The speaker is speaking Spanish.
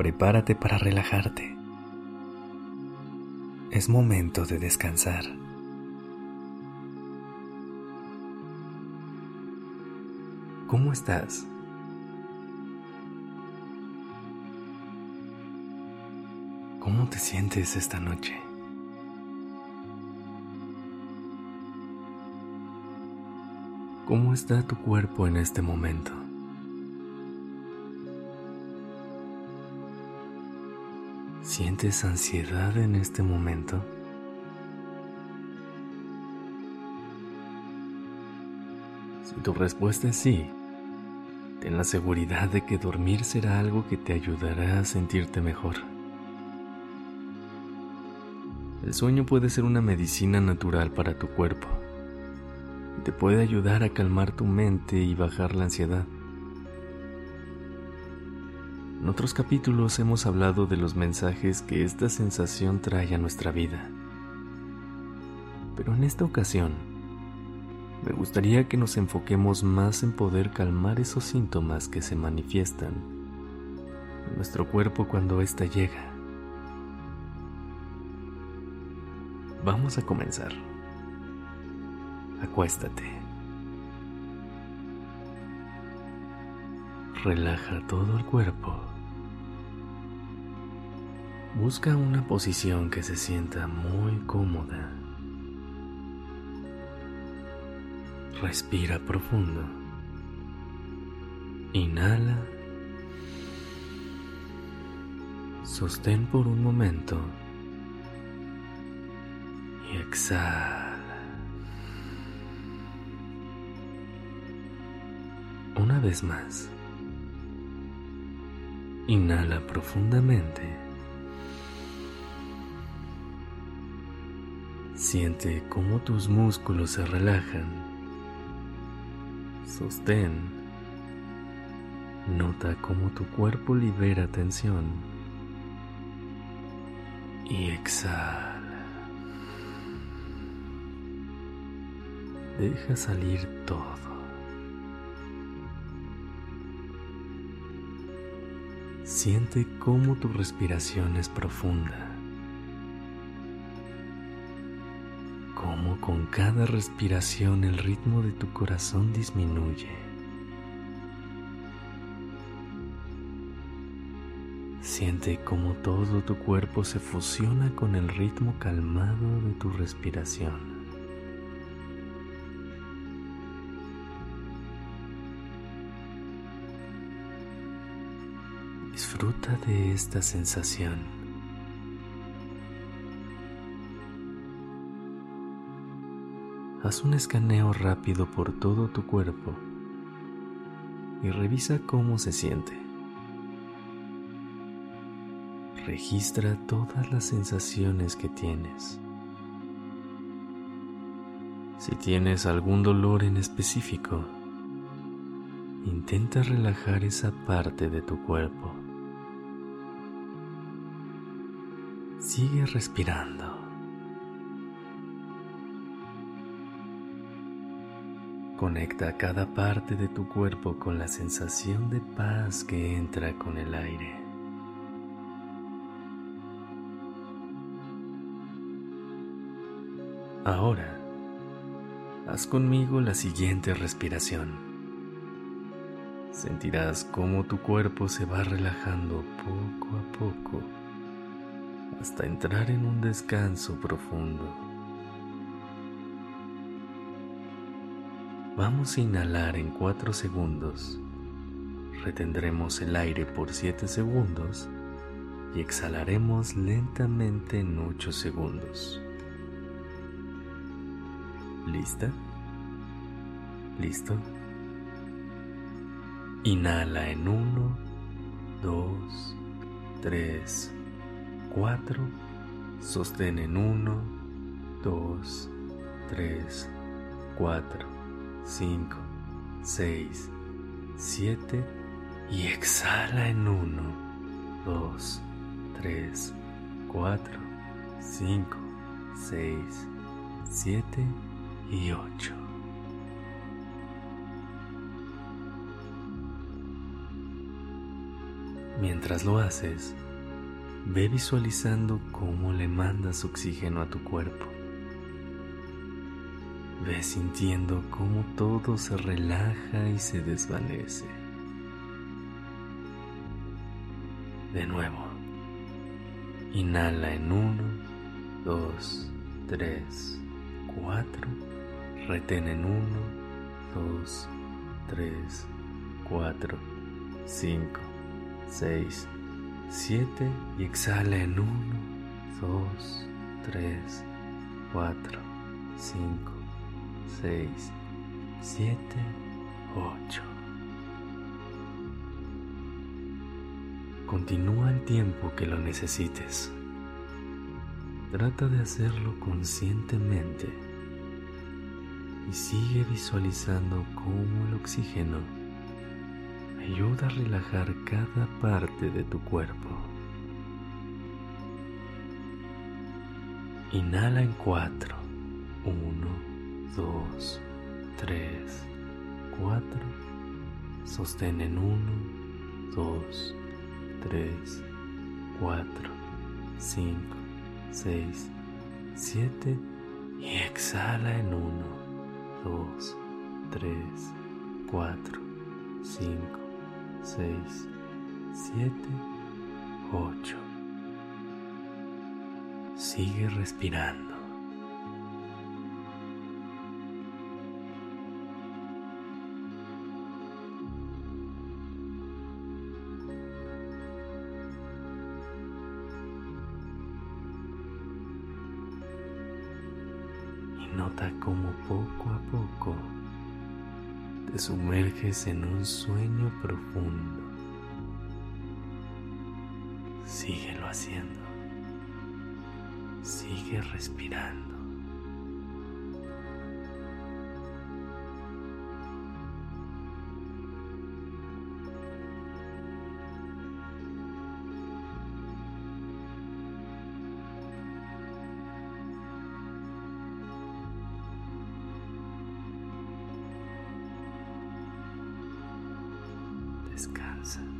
Prepárate para relajarte. Es momento de descansar. ¿Cómo estás? ¿Cómo te sientes esta noche? ¿Cómo está tu cuerpo en este momento? ¿Sientes ansiedad en este momento? Si tu respuesta es sí, ten la seguridad de que dormir será algo que te ayudará a sentirte mejor. El sueño puede ser una medicina natural para tu cuerpo te puede ayudar a calmar tu mente y bajar la ansiedad. En otros capítulos hemos hablado de los mensajes que esta sensación trae a nuestra vida. Pero en esta ocasión, me gustaría que nos enfoquemos más en poder calmar esos síntomas que se manifiestan en nuestro cuerpo cuando ésta llega. Vamos a comenzar. Acuéstate. Relaja todo el cuerpo. Busca una posición que se sienta muy cómoda. Respira profundo. Inhala. Sostén por un momento y exhala. Una vez más. Inhala profundamente. Siente cómo tus músculos se relajan. Sostén. Nota cómo tu cuerpo libera tensión. Y exhala. Deja salir todo. Siente cómo tu respiración es profunda. Con cada respiración el ritmo de tu corazón disminuye. Siente cómo todo tu cuerpo se fusiona con el ritmo calmado de tu respiración. Disfruta de esta sensación. Haz un escaneo rápido por todo tu cuerpo y revisa cómo se siente. Registra todas las sensaciones que tienes. Si tienes algún dolor en específico, intenta relajar esa parte de tu cuerpo. Sigue respirando. Conecta cada parte de tu cuerpo con la sensación de paz que entra con el aire. Ahora, haz conmigo la siguiente respiración. Sentirás cómo tu cuerpo se va relajando poco a poco hasta entrar en un descanso profundo. Vamos a inhalar en 4 segundos. Retendremos el aire por 7 segundos y exhalaremos lentamente en 8 segundos. ¿Lista? ¿Listo? Inhala en 1, 2, 3, 4, sostén en 1, 2, 3, 4, 5, 6, 7 y exhala en 1, 2, 3, 4, 5, 6, 7 y 8. Mientras lo haces, ve visualizando cómo le mandas oxígeno a tu cuerpo. Ve sintiendo cómo todo se relaja y se desvanece. De nuevo, inhala en 1, 2, 3, 4, retén en 1, 2, 3, 4, 5, 6, 7 y exhala en 1, 2, 3, 4, 5, 6, 7, 8. Continúa el tiempo que lo necesites. Trata de hacerlo conscientemente y sigue visualizando cómo el oxígeno ayuda a relajar cada parte de tu cuerpo. Inhala en 4. 1, 2, 3, 4. Sostén en 1, 2, 3, 4, 5, 6, 7 y exhala en 1, 2, 3, 4, 5, 6, 7, 8. Sigue respirando. Nota como poco a poco te sumerges en un sueño profundo. Síguelo haciendo. Sigue respirando. hands.